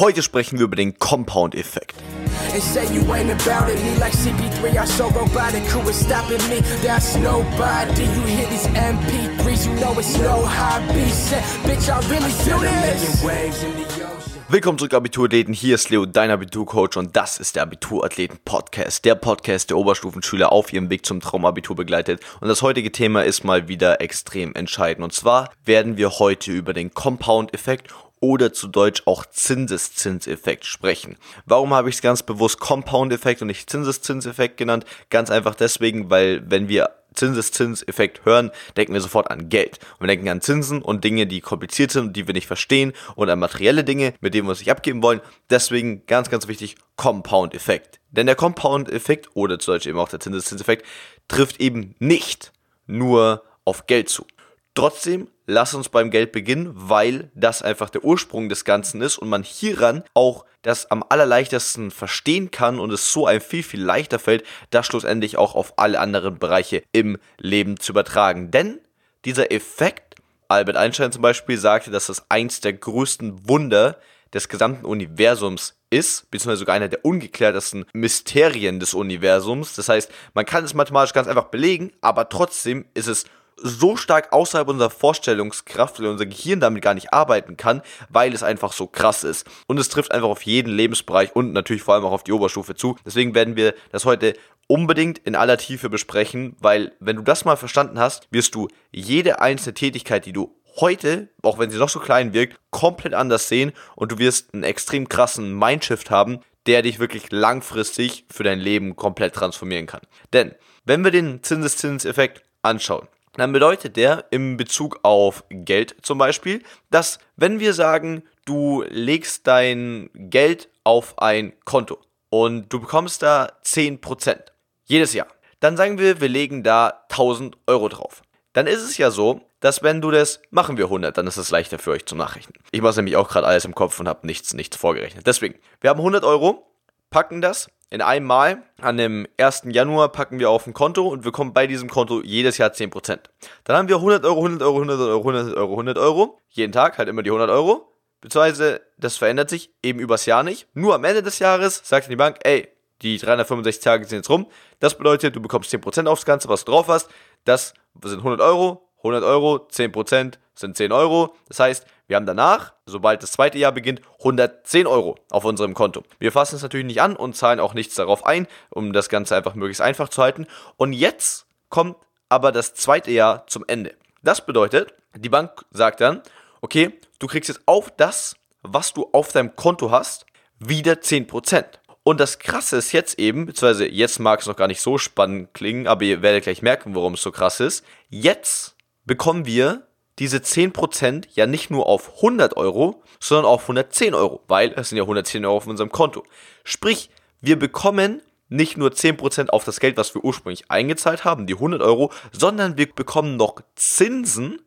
Heute sprechen wir über den Compound-Effekt. And say you ain't about it. Me like CP3, I so robotic. Who is stopping me? That's nobody. You hear these MP3s, you know it's no hobby. Say, bitch, I really do this. waves in the ocean. Willkommen zurück, Abiturathleten. Hier ist Leo, dein Abiturcoach, und das ist der Abiturathleten-Podcast. Der Podcast, der Oberstufenschüler auf ihrem Weg zum Traumabitur begleitet. Und das heutige Thema ist mal wieder extrem entscheidend. Und zwar werden wir heute über den Compound-Effekt oder zu Deutsch auch Zinseszinseffekt sprechen. Warum habe ich es ganz bewusst Compound-Effekt und nicht Zinseszinseffekt genannt? Ganz einfach deswegen, weil wenn wir Zinseszinseffekt hören, denken wir sofort an Geld. Und wir denken an Zinsen und Dinge, die kompliziert sind und die wir nicht verstehen und an materielle Dinge, mit denen wir uns nicht abgeben wollen. Deswegen ganz, ganz wichtig, Compound-Effekt. Denn der Compound-Effekt oder zu Deutsch eben auch der Zinseszinseffekt trifft eben nicht nur auf Geld zu. Trotzdem, lass uns beim Geld beginnen, weil das einfach der Ursprung des Ganzen ist und man hieran auch das am allerleichtesten verstehen kann und es so ein viel, viel leichter fällt, das schlussendlich auch auf alle anderen Bereiche im Leben zu übertragen. Denn dieser Effekt, Albert Einstein zum Beispiel sagte, dass das eins der größten Wunder des gesamten Universums ist, beziehungsweise sogar einer der ungeklärtesten Mysterien des Universums. Das heißt, man kann es mathematisch ganz einfach belegen, aber trotzdem ist es so stark außerhalb unserer Vorstellungskraft, weil unser Gehirn damit gar nicht arbeiten kann, weil es einfach so krass ist. Und es trifft einfach auf jeden Lebensbereich und natürlich vor allem auch auf die Oberstufe zu. Deswegen werden wir das heute unbedingt in aller Tiefe besprechen, weil wenn du das mal verstanden hast, wirst du jede einzelne Tätigkeit, die du heute, auch wenn sie noch so klein wirkt, komplett anders sehen und du wirst einen extrem krassen Mindshift haben, der dich wirklich langfristig für dein Leben komplett transformieren kann. Denn wenn wir den Zinseszinseffekt anschauen, dann bedeutet der im Bezug auf Geld zum Beispiel, dass wenn wir sagen, du legst dein Geld auf ein Konto und du bekommst da 10% jedes Jahr, dann sagen wir, wir legen da 1000 Euro drauf. Dann ist es ja so, dass wenn du das, machen wir 100, dann ist es leichter für euch zu Nachrechnen. Ich mache nämlich auch gerade alles im Kopf und habe nichts, nichts vorgerechnet. Deswegen, wir haben 100 Euro, packen das in einem Mal an dem 1. Januar packen wir auf ein Konto und wir kommen bei diesem Konto jedes Jahr 10%. Dann haben wir 100 Euro, 100 Euro, 100 Euro, 100 Euro, 100 Euro. Jeden Tag halt immer die 100 Euro. Beziehungsweise das verändert sich eben übers Jahr nicht. Nur am Ende des Jahres sagt die Bank, ey, die 365 Tage sind jetzt rum. Das bedeutet, du bekommst 10% aufs Ganze, was du drauf hast. Das sind 100 Euro. 100 Euro, 10% sind 10 Euro. Das heißt, wir haben danach, sobald das zweite Jahr beginnt, 110 Euro auf unserem Konto. Wir fassen es natürlich nicht an und zahlen auch nichts darauf ein, um das Ganze einfach möglichst einfach zu halten. Und jetzt kommt aber das zweite Jahr zum Ende. Das bedeutet, die Bank sagt dann, okay, du kriegst jetzt auf das, was du auf deinem Konto hast, wieder 10%. Und das Krasse ist jetzt eben, beziehungsweise jetzt mag es noch gar nicht so spannend klingen, aber ihr werdet gleich merken, warum es so krass ist. Jetzt bekommen wir diese 10% ja nicht nur auf 100 Euro, sondern auf 110 Euro, weil es sind ja 110 Euro auf unserem Konto. Sprich, wir bekommen nicht nur 10% auf das Geld, was wir ursprünglich eingezahlt haben, die 100 Euro, sondern wir bekommen noch Zinsen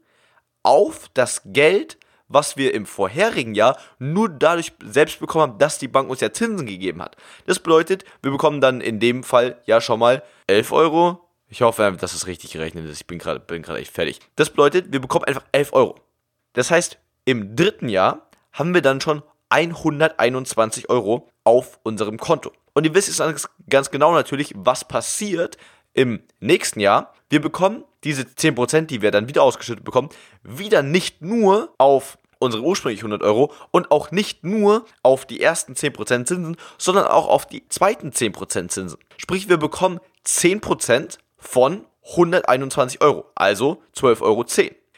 auf das Geld, was wir im vorherigen Jahr nur dadurch selbst bekommen haben, dass die Bank uns ja Zinsen gegeben hat. Das bedeutet, wir bekommen dann in dem Fall ja schon mal 11 Euro, ich hoffe, dass es richtig gerechnet ist. Ich bin gerade bin echt fertig. Das bedeutet, wir bekommen einfach 11 Euro. Das heißt, im dritten Jahr haben wir dann schon 121 Euro auf unserem Konto. Und ihr wisst jetzt ganz genau natürlich, was passiert im nächsten Jahr. Wir bekommen diese 10%, die wir dann wieder ausgeschüttet bekommen, wieder nicht nur auf unsere ursprünglichen 100 Euro und auch nicht nur auf die ersten 10% Zinsen, sondern auch auf die zweiten 10% Zinsen. Sprich, wir bekommen 10% von 121 Euro, also 12,10 Euro.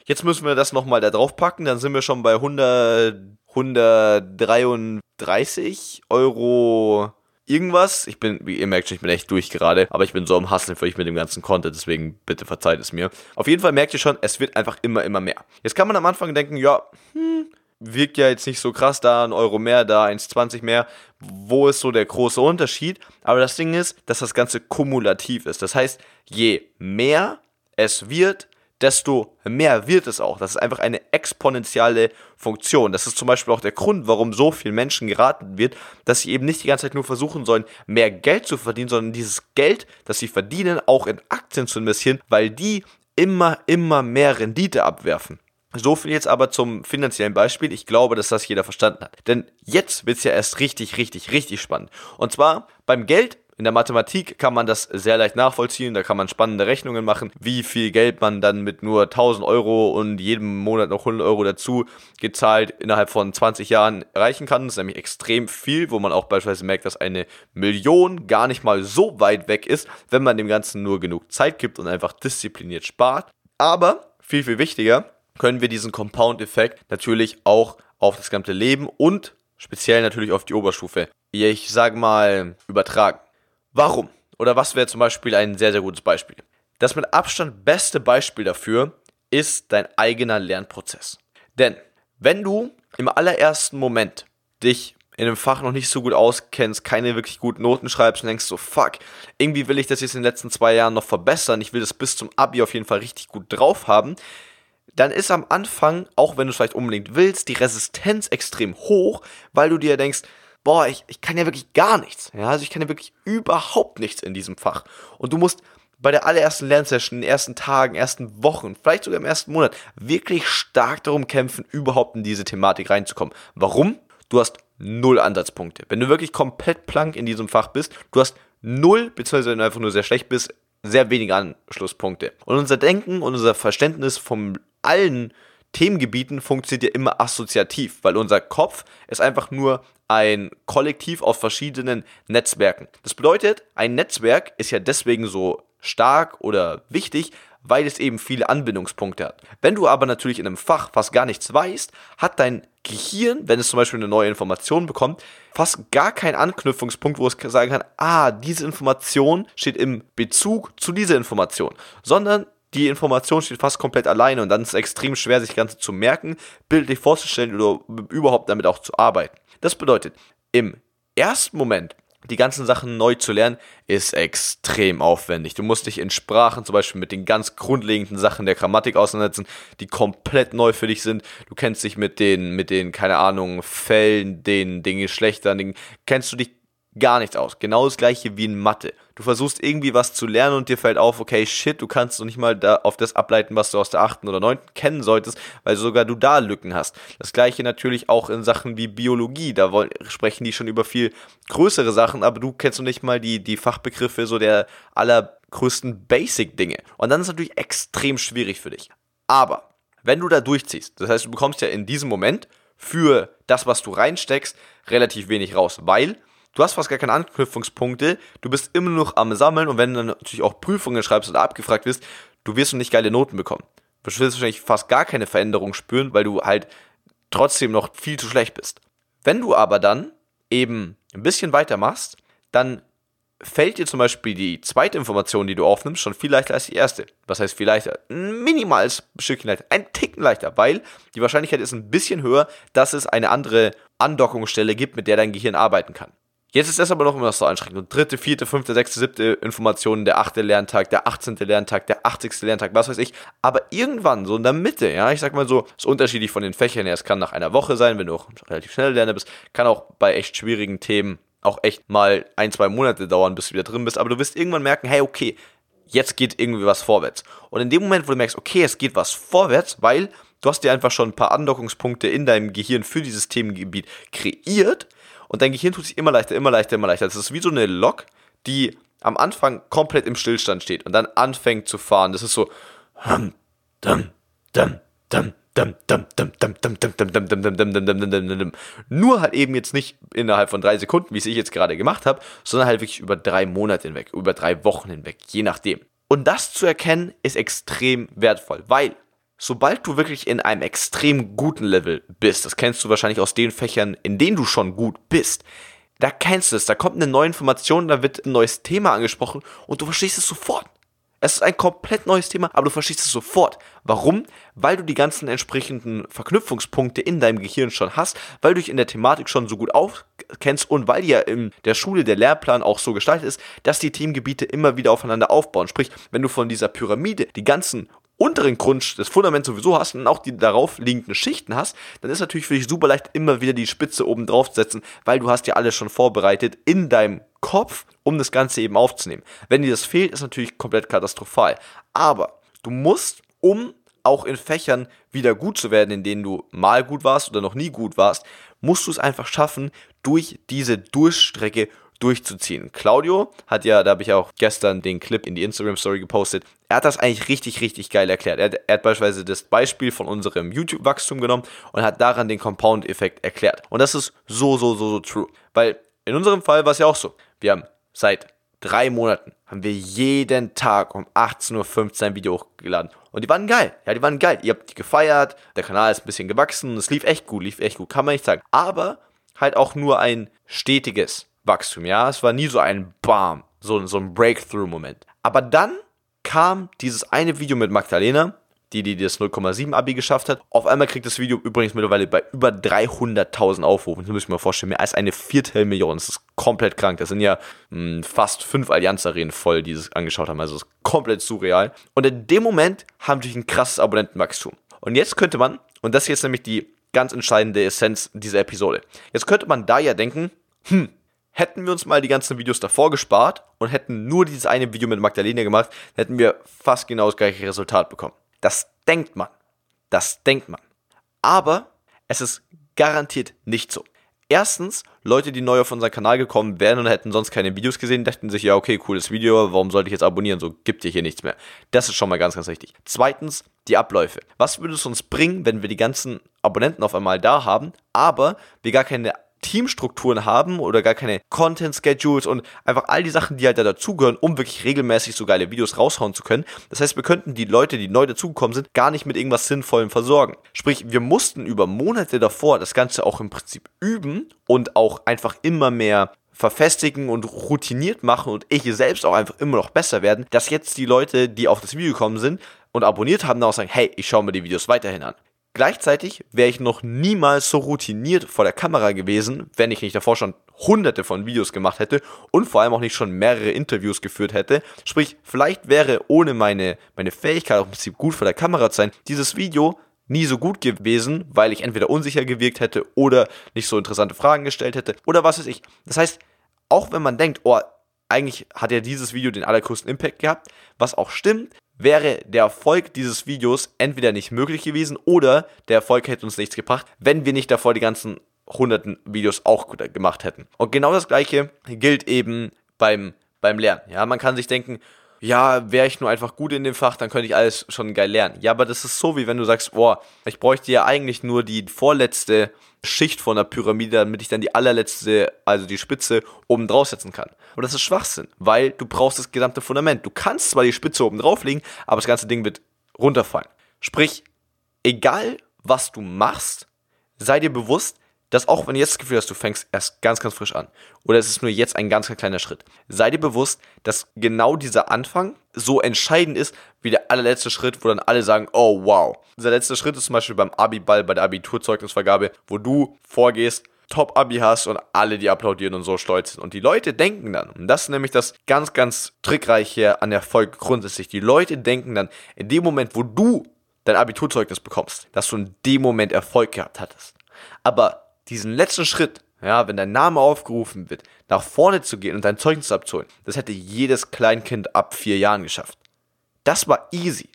Jetzt müssen wir das nochmal da drauf packen, dann sind wir schon bei 100, 133 Euro irgendwas. Ich bin, wie ihr merkt schon, ich bin echt durch gerade, aber ich bin so am Hasseln für euch mit dem ganzen Content, deswegen bitte verzeiht es mir. Auf jeden Fall merkt ihr schon, es wird einfach immer, immer mehr. Jetzt kann man am Anfang denken, ja, hm, wirkt ja jetzt nicht so krass, da ein Euro mehr, da 1,20 mehr. Wo ist so der große Unterschied? Aber das Ding ist, dass das Ganze kumulativ ist. Das heißt, je mehr es wird, desto mehr wird es auch. Das ist einfach eine exponentielle Funktion. Das ist zum Beispiel auch der Grund, warum so vielen Menschen geraten wird, dass sie eben nicht die ganze Zeit nur versuchen sollen, mehr Geld zu verdienen, sondern dieses Geld, das sie verdienen, auch in Aktien zu investieren, weil die immer, immer mehr Rendite abwerfen. So viel jetzt aber zum finanziellen Beispiel. Ich glaube, dass das jeder verstanden hat. Denn jetzt wird es ja erst richtig, richtig, richtig spannend. Und zwar beim Geld in der Mathematik kann man das sehr leicht nachvollziehen, da kann man spannende Rechnungen machen, wie viel Geld man dann mit nur 1000 Euro und jedem Monat noch 100 Euro dazu gezahlt innerhalb von 20 Jahren erreichen kann. Das ist nämlich extrem viel, wo man auch beispielsweise merkt, dass eine Million gar nicht mal so weit weg ist, wenn man dem Ganzen nur genug Zeit gibt und einfach diszipliniert spart. Aber viel, viel wichtiger, können wir diesen Compound-Effekt natürlich auch auf das gesamte Leben und speziell natürlich auf die Oberstufe, ich sage mal, übertragen. Warum? Oder was wäre zum Beispiel ein sehr, sehr gutes Beispiel? Das mit Abstand beste Beispiel dafür ist dein eigener Lernprozess. Denn wenn du im allerersten Moment dich in einem Fach noch nicht so gut auskennst, keine wirklich guten Noten schreibst und denkst so, fuck, irgendwie will ich das jetzt in den letzten zwei Jahren noch verbessern, ich will das bis zum Abi auf jeden Fall richtig gut drauf haben, dann ist am Anfang, auch wenn du es vielleicht unbedingt willst, die Resistenz extrem hoch, weil du dir denkst, boah, ich, ich kann ja wirklich gar nichts. Ja, also ich kann ja wirklich überhaupt nichts in diesem Fach. Und du musst bei der allerersten Lernsession, in den ersten Tagen, ersten Wochen, vielleicht sogar im ersten Monat, wirklich stark darum kämpfen, überhaupt in diese Thematik reinzukommen. Warum? Du hast null Ansatzpunkte. Wenn du wirklich komplett plank in diesem Fach bist, du hast null, beziehungsweise wenn du einfach nur sehr schlecht bist, sehr wenige Anschlusspunkte. Und unser Denken und unser Verständnis von allen Themengebieten funktioniert ja immer assoziativ, weil unser Kopf ist einfach nur ein Kollektiv aus verschiedenen Netzwerken. Das bedeutet, ein Netzwerk ist ja deswegen so stark oder wichtig, weil es eben viele Anbindungspunkte hat. Wenn du aber natürlich in einem Fach fast gar nichts weißt, hat dein Gehirn, wenn es zum Beispiel eine neue Information bekommt, fast gar keinen Anknüpfungspunkt, wo es sagen kann, ah, diese Information steht im Bezug zu dieser Information, sondern die Information steht fast komplett alleine und dann ist es extrem schwer, sich das Ganze zu merken, bildlich vorzustellen oder überhaupt damit auch zu arbeiten. Das bedeutet, im ersten Moment die ganzen Sachen neu zu lernen, ist extrem aufwendig. Du musst dich in Sprachen zum Beispiel mit den ganz grundlegenden Sachen der Grammatik auseinandersetzen, die komplett neu für dich sind. Du kennst dich mit den, mit den, keine Ahnung, Fällen, den, den Geschlechtern, den, kennst du dich gar nichts aus. Genau das gleiche wie in Mathe. Du versuchst irgendwie was zu lernen und dir fällt auf, okay, shit, du kannst noch nicht mal da auf das ableiten, was du aus der achten oder neunten kennen solltest, weil sogar du da Lücken hast. Das gleiche natürlich auch in Sachen wie Biologie. Da wollen, sprechen die schon über viel größere Sachen, aber du kennst noch nicht mal die, die Fachbegriffe so der allergrößten Basic-Dinge. Und dann ist es natürlich extrem schwierig für dich. Aber wenn du da durchziehst, das heißt, du bekommst ja in diesem Moment für das, was du reinsteckst, relativ wenig raus, weil du hast fast gar keine Anknüpfungspunkte, du bist immer noch am Sammeln und wenn du dann natürlich auch Prüfungen schreibst oder abgefragt wirst, du wirst noch nicht geile Noten bekommen. Du wirst wahrscheinlich fast gar keine Veränderung spüren, weil du halt trotzdem noch viel zu schlecht bist. Wenn du aber dann eben ein bisschen weitermachst, dann fällt dir zum Beispiel die zweite Information, die du aufnimmst, schon viel leichter als die erste. Was heißt viel leichter? Ein minimales Stückchen leichter, ein Ticken leichter, weil die Wahrscheinlichkeit ist ein bisschen höher, dass es eine andere Andockungsstelle gibt, mit der dein Gehirn arbeiten kann. Jetzt ist das aber noch immer so anstrengend. Und dritte, vierte, fünfte, sechste, siebte Informationen, der achte Lerntag, der achtzehnte Lerntag, der achtzigste Lerntag, was weiß ich. Aber irgendwann, so in der Mitte, ja, ich sag mal so, ist unterschiedlich von den Fächern her. Es kann nach einer Woche sein, wenn du auch relativ schnell Lerner bist. Kann auch bei echt schwierigen Themen auch echt mal ein, zwei Monate dauern, bis du wieder drin bist. Aber du wirst irgendwann merken, hey, okay, jetzt geht irgendwie was vorwärts. Und in dem Moment, wo du merkst, okay, es geht was vorwärts, weil du hast dir einfach schon ein paar Andockungspunkte in deinem Gehirn für dieses Themengebiet kreiert, und dein Gehirn tut sich immer leichter, immer leichter, immer leichter. Das ist wie so eine Lok, die am Anfang komplett im Stillstand steht und dann anfängt zu fahren. Das ist so nur halt eben jetzt nicht innerhalb von drei Sekunden, wie es ich jetzt gerade gemacht habe, sondern halt wirklich über drei Monate hinweg, über drei Wochen hinweg, je nachdem. Und das zu erkennen ist extrem wertvoll, weil sobald du wirklich in einem extrem guten Level bist, das kennst du wahrscheinlich aus den Fächern, in denen du schon gut bist, da kennst du es, da kommt eine neue Information, da wird ein neues Thema angesprochen und du verstehst es sofort. Es ist ein komplett neues Thema, aber du verstehst es sofort. Warum? Weil du die ganzen entsprechenden Verknüpfungspunkte in deinem Gehirn schon hast, weil du dich in der Thematik schon so gut auskennst und weil ja in der Schule der Lehrplan auch so gestaltet ist, dass die Themengebiete immer wieder aufeinander aufbauen. Sprich, wenn du von dieser Pyramide die ganzen unteren Grund, das Fundament sowieso hast und auch die darauf liegenden Schichten hast, dann ist natürlich für dich super leicht, immer wieder die Spitze oben drauf zu setzen, weil du hast ja alles schon vorbereitet in deinem Kopf, um das Ganze eben aufzunehmen. Wenn dir das fehlt, ist natürlich komplett katastrophal. Aber du musst, um auch in Fächern wieder gut zu werden, in denen du mal gut warst oder noch nie gut warst, musst du es einfach schaffen, durch diese Durchstrecke durchzuziehen. Claudio hat ja, da habe ich auch gestern den Clip in die Instagram Story gepostet, er hat das eigentlich richtig, richtig geil erklärt. Er hat, er hat beispielsweise das Beispiel von unserem YouTube-Wachstum genommen und hat daran den Compound-Effekt erklärt. Und das ist so, so, so, so true. Weil in unserem Fall war es ja auch so. Wir haben seit drei Monaten haben wir jeden Tag um 18.15 Uhr ein Video hochgeladen. Und die waren geil. Ja, die waren geil. Ihr habt die gefeiert, der Kanal ist ein bisschen gewachsen, es lief echt gut, lief echt gut, kann man nicht sagen. Aber halt auch nur ein stetiges Wachstum, ja. Es war nie so ein Bam, so, so ein Breakthrough-Moment. Aber dann kam dieses eine Video mit Magdalena, die, die das 0,7 Abi geschafft hat. Auf einmal kriegt das Video übrigens mittlerweile bei über 300.000 Aufrufen. Das muss ich mir vorstellen. Mehr als eine Viertelmillion. Das ist komplett krank. Das sind ja mh, hm, fast fünf Allianz-Arenen voll, die das angeschaut haben. Also das ist komplett surreal. Und in dem Moment haben wir ein krasses Abonnentenwachstum. Und jetzt könnte man, und das ist jetzt nämlich die ganz entscheidende Essenz dieser Episode. Jetzt könnte man da ja denken, hm, hätten wir uns mal die ganzen Videos davor gespart und hätten nur dieses eine Video mit Magdalena gemacht, hätten wir fast genau das gleiche Resultat bekommen. Das denkt man. Das denkt man. Aber es ist garantiert nicht so. Erstens, Leute, die neu auf unseren Kanal gekommen wären und hätten sonst keine Videos gesehen, dachten sich, ja, okay, cooles Video, warum sollte ich jetzt abonnieren? So gibt dir hier nichts mehr. Das ist schon mal ganz, ganz wichtig. Zweitens, die Abläufe. Was würde es uns bringen, wenn wir die ganzen Abonnenten auf einmal da haben, aber wir gar keine Teamstrukturen haben oder gar keine Content-Schedules und einfach all die Sachen, die halt da dazugehören, um wirklich regelmäßig so geile Videos raushauen zu können. Das heißt, wir könnten die Leute, die neu dazugekommen sind, gar nicht mit irgendwas Sinnvollem versorgen. Sprich, wir mussten über Monate davor das Ganze auch im Prinzip üben und auch einfach immer mehr verfestigen und routiniert machen und ich selbst auch einfach immer noch besser werden, dass jetzt die Leute, die auf das Video gekommen sind und abonniert haben, dann auch sagen, hey, ich schaue mir die Videos weiterhin an. Gleichzeitig wäre ich noch niemals so routiniert vor der Kamera gewesen, wenn ich nicht davor schon hunderte von Videos gemacht hätte und vor allem auch nicht schon mehrere Interviews geführt hätte. Sprich, vielleicht wäre ohne meine, meine Fähigkeit auch im Prinzip gut vor der Kamera zu sein, dieses Video nie so gut gewesen, weil ich entweder unsicher gewirkt hätte oder nicht so interessante Fragen gestellt hätte oder was weiß ich. Das heißt, auch wenn man denkt, oh, eigentlich hat ja dieses Video den allergrößten Impact gehabt, was auch stimmt, wäre der Erfolg dieses Videos entweder nicht möglich gewesen oder der Erfolg hätte uns nichts gebracht, wenn wir nicht davor die ganzen hunderten Videos auch gemacht hätten. Und genau das gleiche gilt eben beim, beim Lernen. Ja, man kann sich denken, ja, wäre ich nur einfach gut in dem Fach, dann könnte ich alles schon geil lernen. Ja, aber das ist so, wie wenn du sagst, boah, ich bräuchte ja eigentlich nur die vorletzte Schicht von der Pyramide, damit ich dann die allerletzte, also die Spitze, oben draufsetzen kann. Und das ist Schwachsinn, weil du brauchst das gesamte Fundament. Du kannst zwar die Spitze oben drauflegen, aber das ganze Ding wird runterfallen. Sprich, egal was du machst, sei dir bewusst, dass auch wenn du jetzt das Gefühl hast, du fängst erst ganz, ganz frisch an oder es ist nur jetzt ein ganz, ganz kleiner Schritt, sei dir bewusst, dass genau dieser Anfang so entscheidend ist wie der allerletzte Schritt, wo dann alle sagen, oh wow. Dieser letzte Schritt ist zum Beispiel beim Abi-Ball, bei der Abiturzeugnisvergabe, wo du vorgehst, Top-Abi hast und alle die applaudieren und so stolz sind. Und die Leute denken dann, und das ist nämlich das ganz, ganz trickreiche an Erfolg grundsätzlich, die Leute denken dann, in dem Moment, wo du dein Abiturzeugnis bekommst, dass du in dem Moment Erfolg gehabt hattest. Aber diesen letzten Schritt, ja, wenn dein Name aufgerufen wird, nach vorne zu gehen und dein Zeugnis abzuholen, das hätte jedes Kleinkind ab vier Jahren geschafft. Das war easy.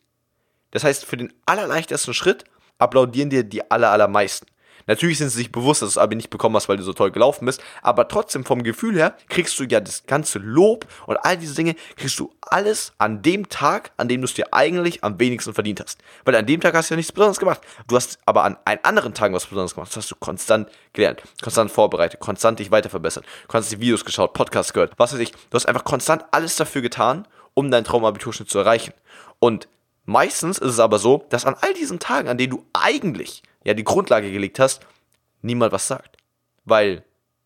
Das heißt, für den allerleichtesten Schritt applaudieren dir die aller, allermeisten. Natürlich sind sie sich bewusst, dass du das Abi nicht bekommen hast, weil du so toll gelaufen bist, aber trotzdem vom Gefühl her kriegst du ja das ganze Lob und all diese Dinge, kriegst du alles an dem Tag, an dem du es dir eigentlich am wenigsten verdient hast. Weil an dem Tag hast du ja nichts Besonderes gemacht. Du hast aber an einen anderen Tagen was Besonderes gemacht. Das hast du konstant gelernt, konstant vorbereitet, konstant dich weiter verbessert, konstant die Videos geschaut, Podcasts gehört, was weiß ich. Du hast einfach konstant alles dafür getan, um deinen Traumabiturschnitt zu erreichen. Und meistens ist es aber so, dass an all diesen Tagen, an denen du eigentlich ja die Grundlage gelegt hast, niemand was sagt. Weil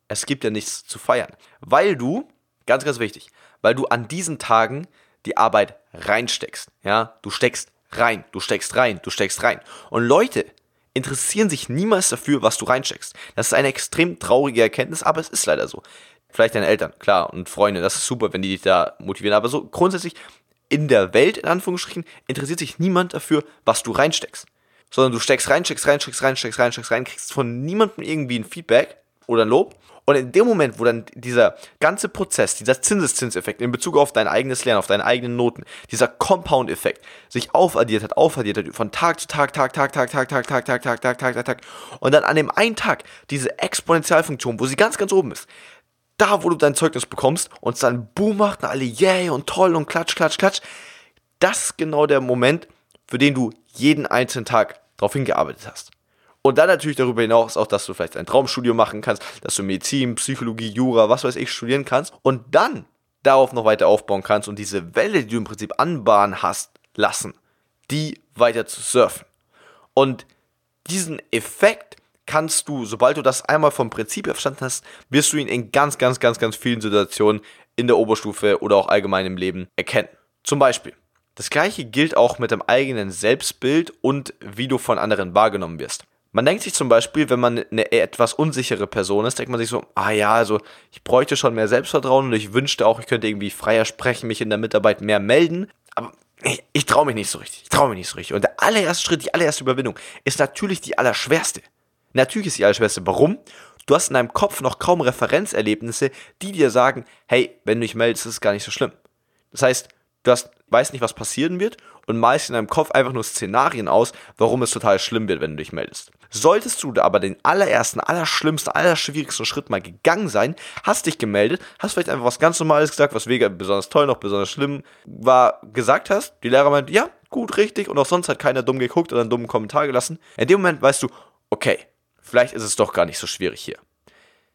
es gibt ja nichts zu feiern. Weil du, ganz, ganz wichtig, weil du an diesen Tagen die Arbeit reinsteckst. Ja, du steckst rein, du steckst rein, du steckst rein. Und Leute interessieren sich niemals dafür, was du reinsteckst. Das ist eine extrem traurige Erkenntnis, aber es ist leider so. Vielleicht deine Eltern, klar, und Freunde, das ist super, wenn die dich da motivieren. Aber so grundsätzlich in der Welt, in Anführungsstrichen, interessiert sich niemand dafür, was du reinsteckst sondern du steckst rein, steckst rein, steckst rein, steckst rein, steckst rein, kriegst von niemandem irgendwie ein Feedback oder ein Lob. Und in dem Moment, wo dann dieser ganze Prozess, dieser Zinseszinseffekt in Bezug auf dein eigenes Lernen, auf deine eigenen Noten, dieser Compound-Effekt sich aufaddiert hat, aufaddiert hat, von Tag zu Tag, Tag, Tag, Tag, Tag, Tag, Tag, Tag, Tag, Tag, Tag, Tag, Tag, und dann an dem einen Tag diese Exponentialfunktion, wo sie ganz, ganz oben ist, da, wo du dein Zeugnis bekommst und es dann Boom macht und alle yay und toll und klatsch, klatsch, klatsch, das ist genau der Moment, für den du jeden einzelnen Tag darauf hingearbeitet hast. Und dann natürlich darüber hinaus auch, dass du vielleicht ein Traumstudio machen kannst, dass du Medizin, Psychologie, Jura, was weiß ich, studieren kannst und dann darauf noch weiter aufbauen kannst und diese Welle, die du im Prinzip anbahnen hast lassen, die weiter zu surfen. Und diesen Effekt kannst du, sobald du das einmal vom Prinzip verstanden hast, wirst du ihn in ganz, ganz, ganz, ganz vielen Situationen in der Oberstufe oder auch allgemein im Leben erkennen. Zum Beispiel, das gleiche gilt auch mit dem eigenen Selbstbild und wie du von anderen wahrgenommen wirst. Man denkt sich zum Beispiel, wenn man eine etwas unsichere Person ist, denkt man sich so, ah ja, also ich bräuchte schon mehr Selbstvertrauen und ich wünschte auch, ich könnte irgendwie freier sprechen, mich in der Mitarbeit mehr melden, aber ich, ich traue mich nicht so richtig. Ich traue mich nicht so richtig. Und der allererste Schritt, die allererste Überwindung ist natürlich die allerschwerste. Natürlich ist die allerschwerste. Warum? Du hast in deinem Kopf noch kaum Referenzerlebnisse, die dir sagen, hey, wenn du dich meldest, ist es gar nicht so schlimm. Das heißt, du hast, weißt nicht, was passieren wird und malst in deinem Kopf einfach nur Szenarien aus, warum es total schlimm wird, wenn du dich meldest. Solltest du aber den allerersten, allerschlimmsten, allerschwierigsten Schritt mal gegangen sein, hast dich gemeldet, hast vielleicht einfach was ganz Normales gesagt, was weder besonders toll noch besonders schlimm war, gesagt hast, die Lehrer meint, ja, gut, richtig, und auch sonst hat keiner dumm geguckt oder einen dummen Kommentar gelassen. In dem Moment weißt du, okay, vielleicht ist es doch gar nicht so schwierig hier.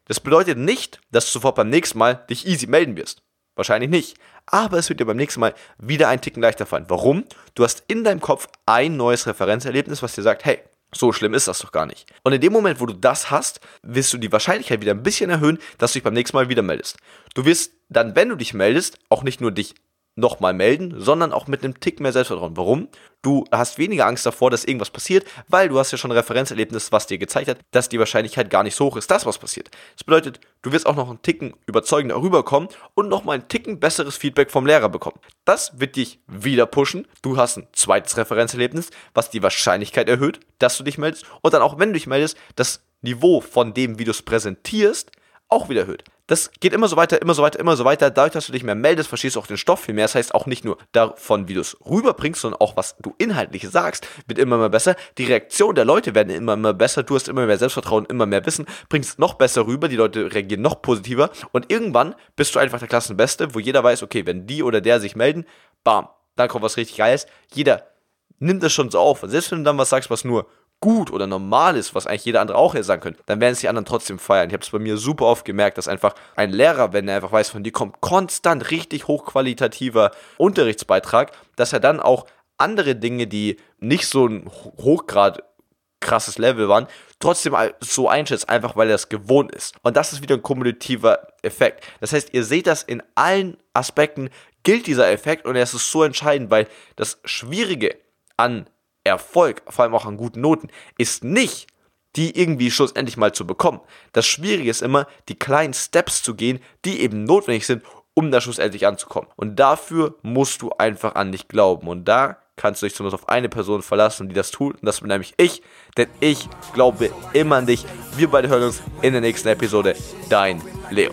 Das bedeutet nicht, dass du sofort beim nächsten Mal dich easy melden wirst. Wahrscheinlich nicht. Aber es wird dir beim nächsten Mal wieder ein Ticken leichter fallen. Warum? Du hast in deinem Kopf ein neues Referenzerlebnis, was dir sagt, hey, so schlimm ist das doch gar nicht. Und in dem Moment, wo du das hast, wirst du die Wahrscheinlichkeit wieder ein bisschen erhöhen, dass du dich beim nächsten Mal wieder meldest. Du wirst dann, wenn du dich meldest, auch nicht nur dich nochmal melden, sondern auch mit einem Tick mehr Selbstvertrauen. Warum? Du hast weniger Angst davor, dass irgendwas passiert, weil du hast ja schon ein Referenzerlebnis, was dir gezeigt hat, dass die Wahrscheinlichkeit gar nicht so hoch ist, dass was passiert. Das bedeutet, du wirst auch noch einen Ticken überzeugender rüberkommen und nochmal ein Ticken besseres Feedback vom Lehrer bekommen. Das wird dich wieder pushen. Du hast ein zweites Referenzerlebnis, was die Wahrscheinlichkeit erhöht, dass du dich meldest. Und dann auch, wenn du dich meldest, das Niveau von dem, wie du es präsentierst, auch wieder erhöht. Das geht immer so weiter, immer so weiter, immer so weiter. Dadurch, dass du dich mehr meldest, verstehst du auch den Stoff viel mehr. Das heißt auch nicht nur davon, wie du es rüberbringst, sondern auch, was du inhaltlich sagst, wird immer mehr besser. Die Reaktion der Leute werden immer mehr besser. Du hast immer mehr Selbstvertrauen, immer mehr Wissen, bringst noch besser rüber. Die Leute reagieren noch positiver. Und irgendwann bist du einfach der Klassenbeste, wo jeder weiß, okay, wenn die oder der sich melden, bam, dann kommt was richtig Geiles. Jeder nimmt das schon so auf. Und selbst wenn du dann was sagst, was nur gut oder normal ist, was eigentlich jeder andere auch hier sagen könnte, dann werden es die anderen trotzdem feiern. Ich habe es bei mir super oft gemerkt, dass einfach ein Lehrer, wenn er einfach weiß, von dir kommt konstant richtig hochqualitativer Unterrichtsbeitrag, dass er dann auch andere Dinge, die nicht so ein Hochgrad krasses Level waren, trotzdem so einschätzt, einfach weil er es gewohnt ist. Und das ist wieder ein kumulativer Effekt. Das heißt, ihr seht das in allen Aspekten, gilt dieser Effekt und er ist so entscheidend, weil das Schwierige an Erfolg, vor allem auch an guten Noten, ist nicht, die irgendwie schlussendlich mal zu bekommen. Das Schwierige ist immer, die kleinen Steps zu gehen, die eben notwendig sind, um da schlussendlich anzukommen. Und dafür musst du einfach an dich glauben. Und da kannst du dich zumindest auf eine Person verlassen, die das tut. Und das bin nämlich ich. Denn ich glaube immer an dich. Wir beide hören uns in der nächsten Episode. Dein Leo.